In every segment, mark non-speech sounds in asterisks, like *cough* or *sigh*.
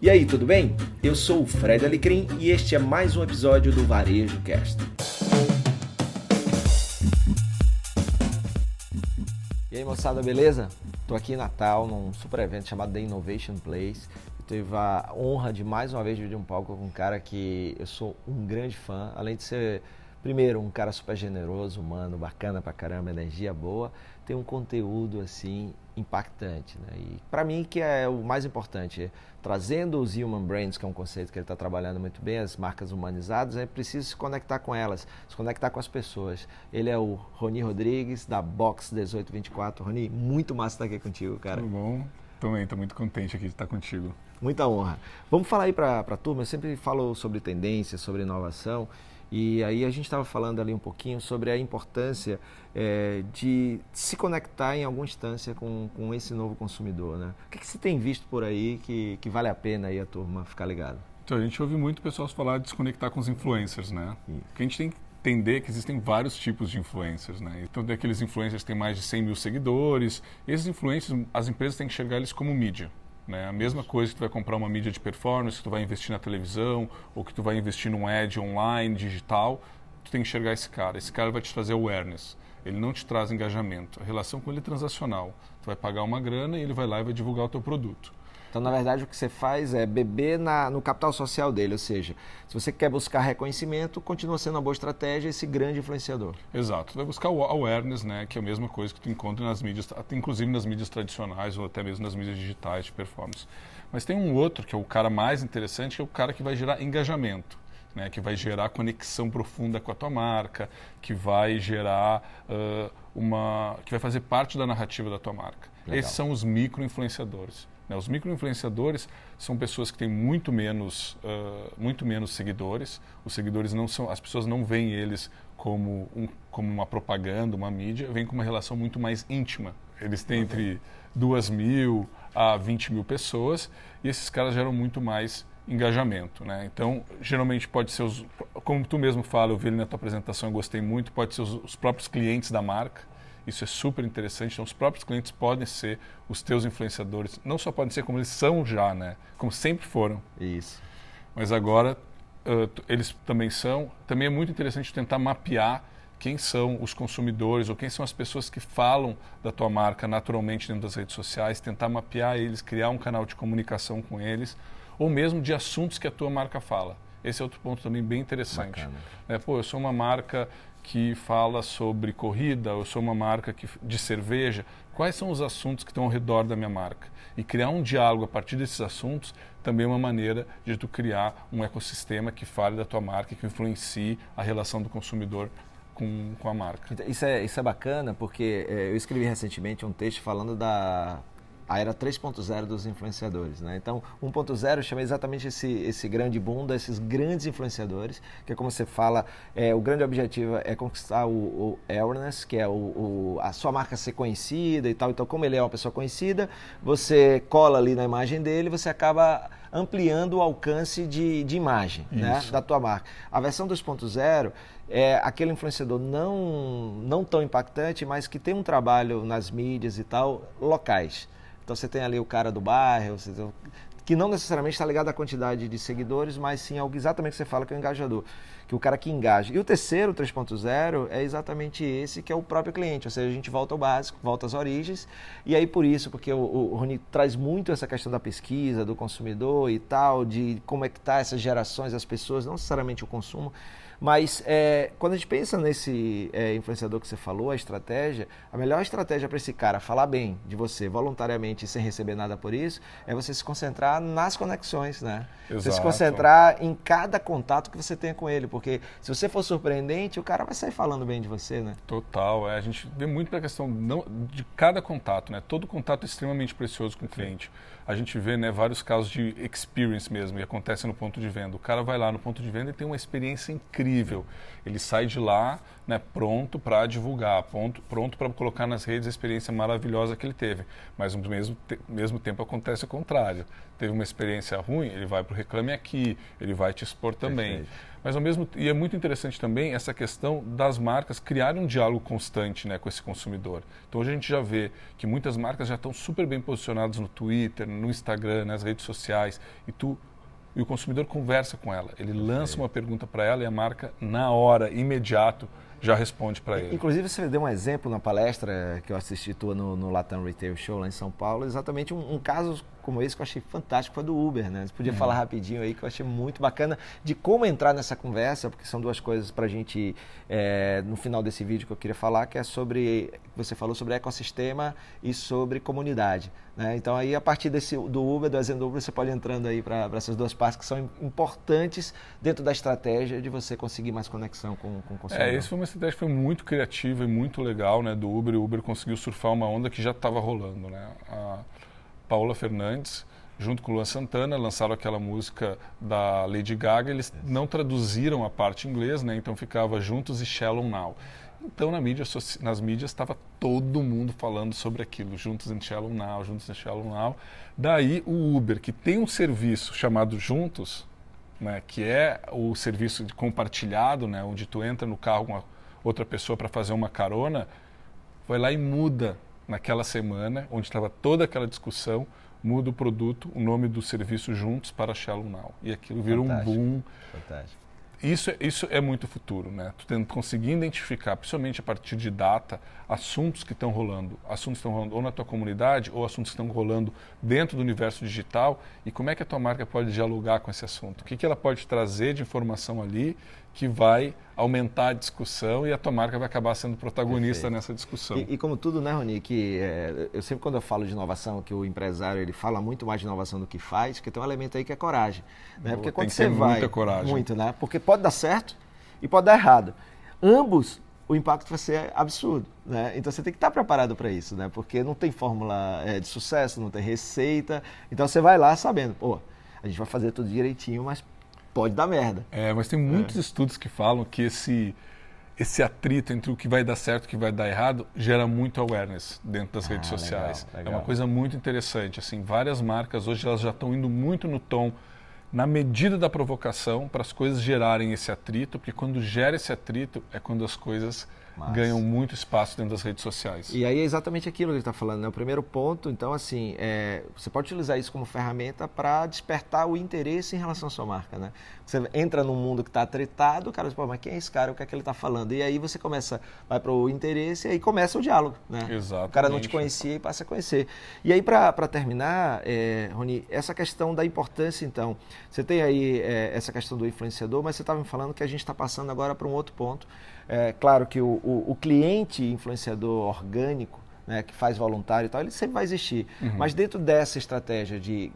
E aí, tudo bem? Eu sou o Fred Alecrim e este é mais um episódio do Varejo Cast. E aí, moçada, beleza? Estou aqui em Natal, num super evento chamado The Innovation Place. Eu tive a honra de mais uma vez dividir um palco com um cara que eu sou um grande fã, além de ser primeiro, um cara super generoso, humano, bacana pra caramba, energia boa, tem um conteúdo assim impactante, né? E para mim que é o mais importante, trazendo os human brands, que é um conceito que ele está trabalhando muito bem, as marcas humanizadas, é preciso se conectar com elas, se conectar com as pessoas. Ele é o Roni Rodrigues da Box 1824. Roni, muito massa estar aqui contigo, cara. Tudo bom? Também, estou muito contente aqui de estar contigo. Muita honra. Vamos falar aí para a turma, eu sempre falo sobre tendência, sobre inovação. E aí a gente estava falando ali um pouquinho sobre a importância é, de se conectar em alguma instância com, com esse novo consumidor, né? O que, que você tem visto por aí que, que vale a pena aí a turma ficar ligado? Então, a gente ouve muito pessoas falar de se conectar com os influencers, né? Isso. Porque a gente tem que entender que existem vários tipos de influencers, né? Então, tem aqueles influencers que têm mais de 100 mil seguidores. Esses influencers, as empresas têm que enxergar eles como mídia. Né? A mesma coisa que tu vai comprar uma mídia de performance, que tu vai investir na televisão, ou que tu vai investir num ad online, digital, tu tem que enxergar esse cara. Esse cara vai te trazer awareness. Ele não te traz engajamento. A relação com ele é transacional. Tu vai pagar uma grana e ele vai lá e vai divulgar o teu produto. Então, na verdade, o que você faz é beber na, no capital social dele, ou seja, se você quer buscar reconhecimento, continua sendo uma boa estratégia esse grande influenciador. Exato. Vai buscar o awareness, né, que é a mesma coisa que tu encontra nas mídias, inclusive nas mídias tradicionais ou até mesmo nas mídias digitais de performance. Mas tem um outro que é o cara mais interessante, que é o cara que vai gerar engajamento. Né, que vai gerar conexão profunda com a tua marca, que vai gerar uh, uma, que vai fazer parte da narrativa da tua marca. Legal. Esses são os micro influenciadores. Né? Os microinfluenciadores são pessoas que têm muito menos, uh, muito menos seguidores. Os seguidores não são, as pessoas não veem eles como, um, como uma propaganda, uma mídia, vem com uma relação muito mais íntima. Eles têm entre 2 mil a 20 mil pessoas e esses caras geram muito mais engajamento, né? Então, geralmente pode ser os, como tu mesmo fala, eu vi na tua apresentação, eu gostei muito, pode ser os, os próprios clientes da marca, isso é super interessante. Então, os próprios clientes podem ser os teus influenciadores. Não só podem ser como eles são já, né? Como sempre foram. Isso. Mas agora uh, eles também são. Também é muito interessante tentar mapear quem são os consumidores ou quem são as pessoas que falam da tua marca naturalmente dentro das redes sociais, tentar mapear eles, criar um canal de comunicação com eles, ou mesmo de assuntos que a tua marca fala. Esse é outro ponto também bem interessante. É, pô, eu sou uma marca que fala sobre corrida, eu sou uma marca que, de cerveja. Quais são os assuntos que estão ao redor da minha marca? E criar um diálogo a partir desses assuntos também é uma maneira de tu criar um ecossistema que fale da tua marca, que influencie a relação do consumidor com, com a marca. Então, isso é, isso é bacana porque é, eu escrevi recentemente um texto falando da a era 3.0 dos influenciadores. Né? Então, 1.0 chama exatamente esse, esse grande boom desses grandes influenciadores, que é como você fala, é, o grande objetivo é conquistar o, o awareness, que é o, o, a sua marca ser conhecida e tal. Então, como ele é uma pessoa conhecida, você cola ali na imagem dele, você acaba ampliando o alcance de, de imagem né, da tua marca. A versão 2.0 é aquele influenciador não, não tão impactante, mas que tem um trabalho nas mídias e tal, locais. Então você tem ali o cara do bairro, tem, que não necessariamente está ligado à quantidade de seguidores, mas sim ao exatamente que você fala que é o engajador, que é o cara que engaja. E o terceiro, 3.0, é exatamente esse que é o próprio cliente, ou seja, a gente volta ao básico, volta às origens, e aí por isso, porque o, o Rony traz muito essa questão da pesquisa, do consumidor e tal, de como é tá essas gerações, as pessoas, não necessariamente o consumo, mas é, quando a gente pensa nesse é, influenciador que você falou, a estratégia, a melhor estratégia para esse cara falar bem de você voluntariamente sem receber nada por isso é você se concentrar nas conexões, né? Exato. Você se concentrar em cada contato que você tenha com ele, porque se você for surpreendente, o cara vai sair falando bem de você, né? Total, é, a gente vê muito para a questão não, de cada contato, né? Todo contato é extremamente precioso com o cliente. A gente vê né, vários casos de experience mesmo, que acontece no ponto de venda. O cara vai lá no ponto de venda e tem uma experiência incrível. Ele sai de lá né, pronto para divulgar, pronto, pronto para colocar nas redes a experiência maravilhosa que ele teve. Mas ao mesmo, te, mesmo tempo acontece o contrário. teve uma experiência ruim, ele vai para o Reclame Aqui, ele vai te expor também. Perfeito. Mas ao mesmo e é muito interessante também essa questão das marcas criarem um diálogo constante né, com esse consumidor. Então hoje a gente já vê que muitas marcas já estão super bem posicionadas no Twitter, no Instagram, nas redes sociais, e tu e o consumidor conversa com ela. Ele lança uma pergunta para ela e a marca, na hora, imediato, já responde para ele. Inclusive, você deu um exemplo na palestra que eu assisti tua no, no Latam Retail Show lá em São Paulo, exatamente um, um caso como esse que eu achei fantástico foi do Uber, né? Você podia uhum. falar rapidinho aí que eu achei muito bacana de como entrar nessa conversa, porque são duas coisas para a gente, é, no final desse vídeo que eu queria falar, que é sobre, você falou sobre ecossistema e sobre comunidade. Né? Então aí a partir desse, do Uber, do exemplo do Uber, você pode ir entrando aí para essas duas partes que são importantes dentro da estratégia de você conseguir mais conexão com, com o consumidor. É, isso foi uma estratégia que foi muito criativa e muito legal né, do Uber. O Uber conseguiu surfar uma onda que já estava rolando. Né? A, Paula Fernandes, junto com o Luan Santana, lançaram aquela música da Lady Gaga. Eles não traduziram a parte em inglês, né? então ficava Juntos e Shallow Now. Então, na mídia, nas mídias, estava todo mundo falando sobre aquilo, Juntos em Shallow Now, Juntos em Shallow Now. Daí, o Uber, que tem um serviço chamado Juntos, né, que é o serviço de compartilhado, né, onde tu entra no carro com outra pessoa para fazer uma carona, vai lá e muda naquela semana, onde estava toda aquela discussão, muda o produto, o nome do serviço juntos para Shallow Now. E aquilo vira um boom. Fantástico. Isso, é, isso é muito futuro, né? Tu tendo, conseguir identificar, principalmente a partir de data, assuntos que estão rolando, assuntos que estão rolando ou na tua comunidade ou assuntos que estão rolando dentro do universo digital e como é que a tua marca pode dialogar com esse assunto? O que, que ela pode trazer de informação ali que vai aumentar a discussão e a tua marca vai acabar sendo protagonista Perfeito. nessa discussão. E, e, como tudo, né, Rony, que é, eu sempre quando eu falo de inovação, que o empresário ele fala muito mais de inovação do que faz, que tem um elemento aí que é coragem, né? Porque quando você vai muita coragem. muito, né? Porque pode dar certo e pode dar errado. Ambos o impacto vai ser absurdo, né? Então você tem que estar preparado para isso, né? Porque não tem fórmula é, de sucesso, não tem receita. Então você vai lá sabendo, pô, a gente vai fazer tudo direitinho, mas pode dar merda. É, mas tem muitos é. estudos que falam que esse esse atrito entre o que vai dar certo e o que vai dar errado gera muito awareness dentro das ah, redes sociais. Legal, legal. É uma coisa muito interessante. Assim, várias marcas hoje elas já estão indo muito no tom na medida da provocação para as coisas gerarem esse atrito, porque quando gera esse atrito é quando as coisas mas... ganham muito espaço dentro das redes sociais. E aí é exatamente aquilo que ele está falando, né? O primeiro ponto, então, assim, é, você pode utilizar isso como ferramenta para despertar o interesse em relação à sua marca, né? Você entra num mundo que está tretado, o cara diz, pô, mas quem é esse cara? O que é que ele está falando? E aí você começa, vai para o interesse e aí começa o diálogo, né? Exatamente. O cara não te conhecia e passa a conhecer. E aí, para terminar, é, Rony, essa questão da importância, então, você tem aí é, essa questão do influenciador, mas você estava me falando que a gente está passando agora para um outro ponto, é, claro que o, o, o cliente influenciador orgânico, né, que faz voluntário e tal, ele sempre vai existir. Uhum. Mas dentro dessa estratégia de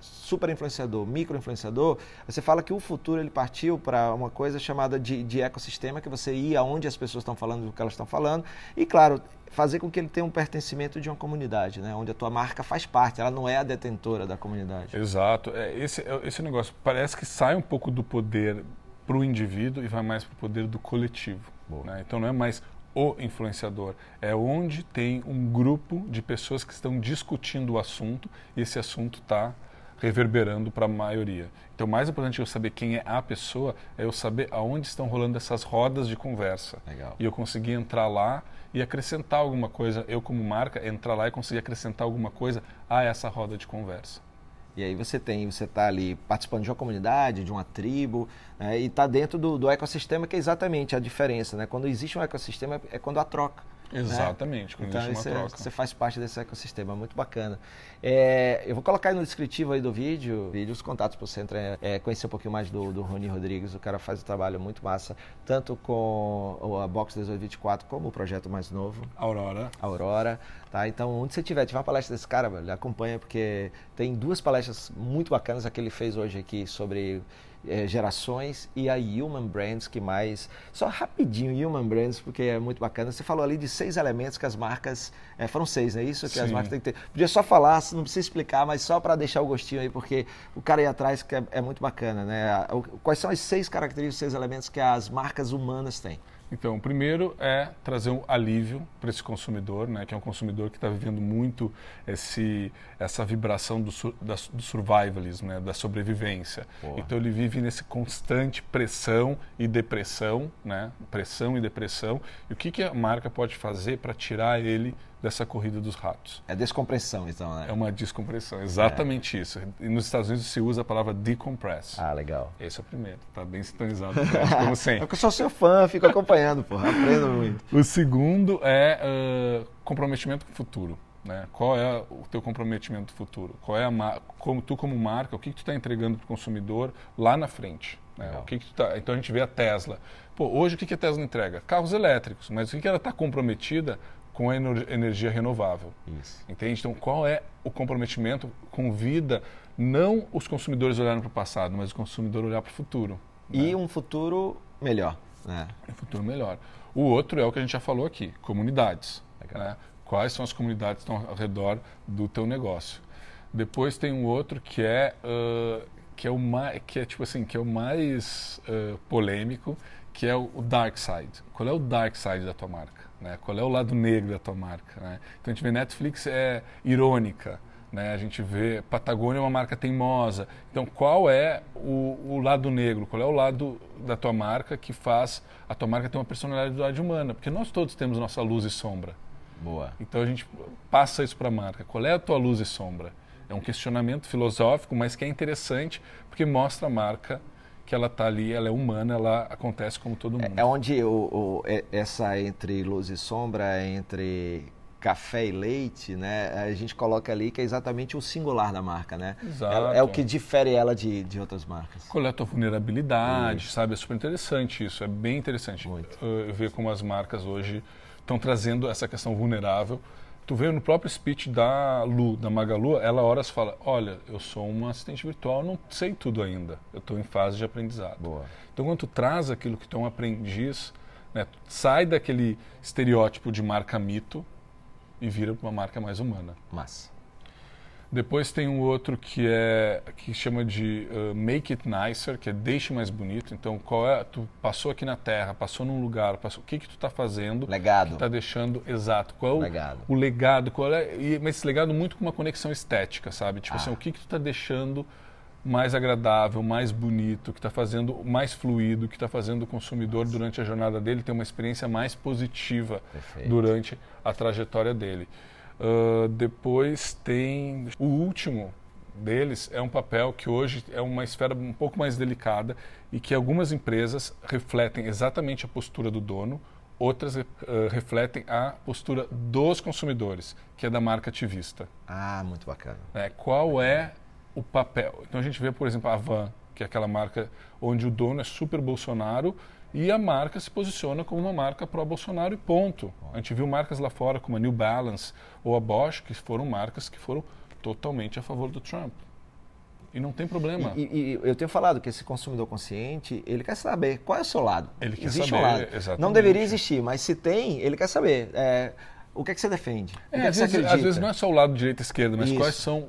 super influenciador, micro influenciador, você fala que o futuro ele partiu para uma coisa chamada de, de ecossistema, que você ia aonde as pessoas estão falando do que elas estão falando, e claro, fazer com que ele tenha um pertencimento de uma comunidade, né? onde a tua marca faz parte, ela não é a detentora da comunidade. Exato. É, esse, esse negócio parece que sai um pouco do poder para o indivíduo e vai mais para o poder do coletivo. Né? Então não é mais o influenciador, é onde tem um grupo de pessoas que estão discutindo o assunto e esse assunto está reverberando para a maioria. Então, mais importante eu saber quem é a pessoa é eu saber aonde estão rolando essas rodas de conversa. Legal. E eu conseguir entrar lá e acrescentar alguma coisa, eu como marca, entrar lá e conseguir acrescentar alguma coisa a essa roda de conversa. E aí você tem, você está ali participando de uma comunidade, de uma tribo, né, e está dentro do, do, ecossistema, que é exatamente a diferença. Né? Quando existe um ecossistema, é quando há troca. Né? Exatamente, né? então, existe uma troca. Você faz parte desse ecossistema, muito bacana. É, eu vou colocar aí no descritivo aí do vídeo, vídeo os contatos para você entrar, é, conhecer um pouquinho mais do, do Rony Rodrigues. O cara faz um trabalho muito massa, tanto com a Box 1824 como o projeto mais novo. Aurora. Aurora. Tá? Então, onde você tiver, tiver uma palestra desse cara, velho, acompanha, porque tem duas palestras muito bacanas, a que ele fez hoje aqui sobre é, gerações e a Human Brands que mais. Só rapidinho, Human Brands, porque é muito bacana. Você falou ali de seis elementos que as marcas. É, foram seis, não é isso? Que Sim. as marcas têm que ter. Podia só falar, não precisa explicar, mas só para deixar o gostinho aí, porque o cara aí atrás que é, é muito bacana, né? Quais são as seis características, seis elementos que as marcas humanas têm? Então, o primeiro é trazer um alívio para esse consumidor, né, que é um consumidor que está vivendo muito esse, essa vibração do, da, do survivalism, né, da sobrevivência. Porra. Então, ele vive nesse constante pressão e depressão, né, pressão e depressão. E o que, que a marca pode fazer para tirar ele dessa corrida dos ratos. É descompressão, então, né? É uma descompressão, exatamente é. isso. E nos Estados Unidos se usa a palavra decompress. Ah, legal. Esse é o primeiro, tá bem sintonizado, como *laughs* sempre. É que eu sou seu fã, fico acompanhando, porra, aprendo muito. O segundo é uh, comprometimento com o futuro. Né? Qual é o teu comprometimento futuro? Qual é a como tu como marca, o que, que tu está entregando para o consumidor lá na frente? Né? O que, que tu tá... Então a gente vê a Tesla. Pô, hoje o que, que a Tesla entrega? Carros elétricos, mas o que, que ela está comprometida com a energia renovável. Isso. Entende? Então, qual é o comprometimento? Convida não os consumidores olharem para o passado, mas o consumidor olhar para o futuro. E né? um futuro melhor. Né? Um futuro melhor. O outro é o que a gente já falou aqui, comunidades. Né? Quais são as comunidades que estão ao redor do teu negócio? Depois tem um outro que é uh, que é o mais que é tipo assim que é o mais uh, polêmico, que é o, o dark side. Qual é o dark side da tua marca? Né? Qual é o lado negro da tua marca? Né? Então a gente vê Netflix é irônica, né? a gente vê Patagônia é uma marca teimosa. Então qual é o, o, lado negro? Qual é o lado da tua marca que faz a tua marca ter uma personalidade humana? Porque nós todos temos nossa luz e sombra. Boa. Então a gente passa isso para a marca. Qual é a tua luz e sombra? É um questionamento filosófico, mas que é interessante porque mostra a marca que ela está ali, ela é humana, ela acontece como todo mundo. É, é onde o, o, essa entre luz e sombra, entre café e leite, né? A gente coloca ali que é exatamente o singular da marca, né? Exato. É, é o que difere ela de, de outras marcas. É a vulnerabilidade, isso. sabe? É super interessante isso, é bem interessante. Muito. Ver como as marcas hoje estão trazendo essa questão vulnerável Tu vê no próprio speech da Lu, da Magalu, ela horas fala: Olha, eu sou uma assistente virtual, não sei tudo ainda. Eu estou em fase de aprendizado. Boa. Então, quando tu traz aquilo que tu é um aprendiz, né, sai daquele estereótipo de marca mito e vira para uma marca mais humana. Massa. Depois tem um outro que é que chama de uh, Make It Nicer, que é deixe mais bonito. Então, qual é? Tu passou aqui na Terra, passou num lugar, passou, o que que tu está fazendo? Legado. Está deixando exato. Qual é o legado? O legado. Qual é? E, mas esse legado muito com uma conexão estética, sabe? Tipo assim, ah. assim, o que que tu está deixando mais agradável, mais bonito, que está fazendo mais fluido, que está fazendo o consumidor durante a jornada dele ter uma experiência mais positiva Perfeito. durante a trajetória dele. Uh, depois tem o último deles é um papel que hoje é uma esfera um pouco mais delicada e que algumas empresas refletem exatamente a postura do dono, outras uh, refletem a postura dos consumidores, que é da marca ativista. Ah, muito bacana. É, qual é o papel? Então a gente vê, por exemplo, a Van, que é aquela marca onde o dono é super Bolsonaro e a marca se posiciona como uma marca pró-Bolsonaro e ponto. A gente viu marcas lá fora como a New Balance ou a Bosch, que foram marcas que foram totalmente a favor do Trump. E não tem problema. E, e, eu tenho falado que esse consumidor consciente, ele quer saber qual é o seu lado. Ele quer Existe saber, um lado. Exatamente. Não deveria existir, mas se tem, ele quer saber. É, o que é que você defende? É, que é às, vezes, às, vezes, não é só o lado direita e esquerda, mas Isso. quais são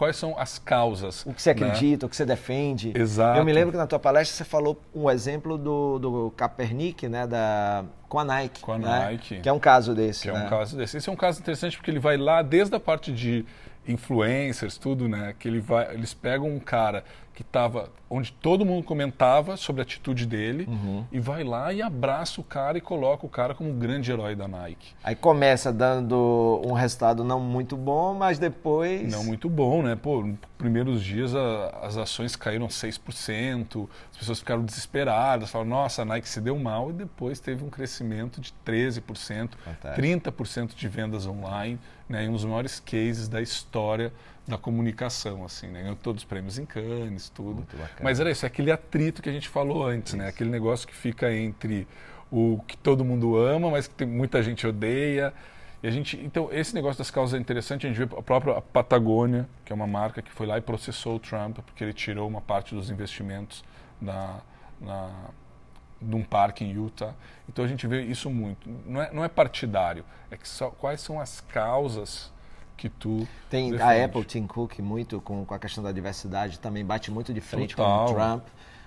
quais são as causas. O que você acredita, né? o que você defende. Exato. Eu me lembro que na tua palestra você falou um exemplo do, do Kaepernick, né, da, com a Nike. Com a né? Nike. Que é um caso desse. Que né? é um caso desse. Esse é um caso interessante porque ele vai lá desde a parte de influencers, tudo, né? Que ele vai, eles pegam um cara que estava onde todo mundo comentava sobre a atitude dele uhum. e vai lá e abraça o cara e coloca o cara como um grande herói da Nike. Aí começa dando um resultado não muito bom, mas depois não muito bom, né? Pô, nos primeiros dias a, as ações caíram 6%, as pessoas ficaram desesperadas, falaram: "Nossa, a Nike se deu mal" e depois teve um crescimento de 13%, Fantástico. 30% de vendas online, né? Um dos maiores cases da história da comunicação, assim, né? Ganhou todos os prêmios em Cannes, tudo. Mas era isso, é aquele atrito que a gente falou antes, né? isso. né? Aquele negócio que fica entre o que todo mundo ama, mas que tem, muita gente odeia. E a gente, então, esse negócio das causas é interessante. A gente vê a própria Patagônia, que é uma marca que foi lá e processou o Trump, porque ele tirou uma parte dos investimentos da, na, de um parque em Utah. Então a gente vê isso muito. Não é, não é partidário, é que só, quais são as causas que tu tem defende. a Apple Tim Cook muito com, com a questão da diversidade também bate muito de frente Total. com o Trump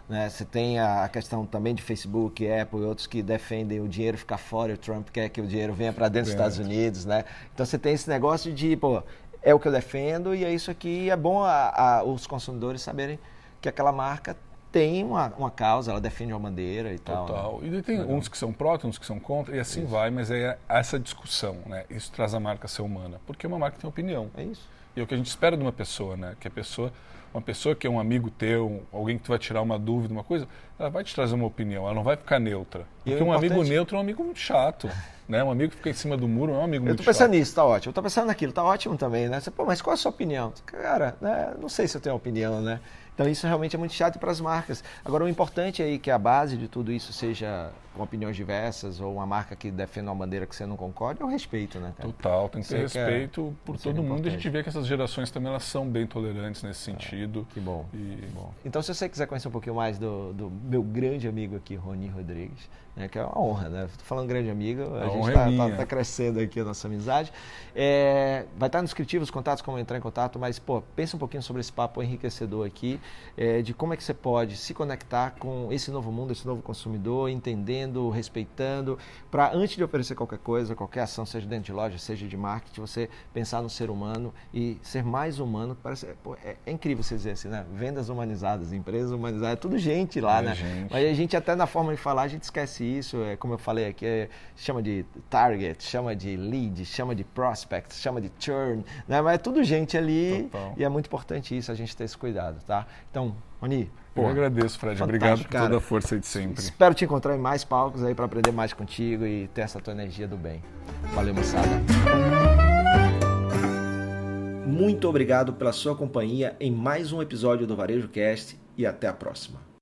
Né? Você tem a questão também de Facebook, Apple e outros que defendem o dinheiro ficar fora, e o Trump quer que o dinheiro venha para dentro dos Estados Unidos. Né? Então você tem esse negócio de, pô, é o que eu defendo e é isso aqui. É bom a, a, os consumidores saberem que aquela marca tem uma, uma causa, ela defende uma bandeira e tal. Né? Total. Né? E tem uns que são pró, uns que são contra, e assim isso. vai, mas é essa discussão, né? Isso traz a marca ser humana, porque uma marca tem opinião. É isso. E é o que a gente espera de uma pessoa, né? Que a pessoa, uma pessoa que é um amigo teu, alguém que tu vai tirar uma dúvida, uma coisa, ela vai te trazer uma opinião, ela não vai ficar neutra. É porque um amigo neutro é um amigo muito chato. *laughs* Né? Um amigo que fica em cima do muro é um amigo muito Eu tô pensando chato. nisso, tá ótimo. Eu tô pensando naquilo, tá ótimo também, né? Você, Pô, mas qual a sua opinião? Cara, né? não sei se eu tenho opinião, né? Então isso realmente é muito chato para as marcas. Agora o importante aí é que a base de tudo isso seja com opiniões diversas ou uma marca que defenda uma bandeira que você não concorde, é o respeito, né? Cara? Total, tem que ter respeito por todo mundo importante. e a gente vê que essas gerações também elas são bem tolerantes nesse ah, sentido. que, bom, e... que bom. Então se você quiser conhecer um pouquinho mais do, do meu grande amigo aqui, Roni Rodrigues, né, que é uma honra, né? Estou falando grande amigo, a, a gente está é tá, tá crescendo aqui a nossa amizade. É, vai estar no descritivo os contatos, como entrar em contato, mas pô, pensa um pouquinho sobre esse papo enriquecedor aqui, é, de como é que você pode se conectar com esse novo mundo, esse novo consumidor, entendendo, respeitando, para antes de oferecer qualquer coisa, qualquer ação, seja dentro de loja, seja de marketing, você pensar no ser humano e ser mais humano. Parece, pô, é, é, incrível você dizer assim, né? Vendas humanizadas, empresas humanizadas, é tudo gente lá, é né? Gente. Mas a gente até na forma de falar, a gente esquece isso, é, como eu falei aqui, é, chama de target, chama de lead, chama de prospect, chama de churn, né? Mas é tudo gente ali Total. e é muito importante isso, a gente ter esse cuidado, tá? Então, Rony, Pô, eu agradeço, Fred. Obrigado por cara. toda a força de sempre. Espero te encontrar em mais palcos aí para aprender mais contigo e ter essa tua energia do bem. Valeu, moçada. Muito obrigado pela sua companhia em mais um episódio do Varejo Cast e até a próxima.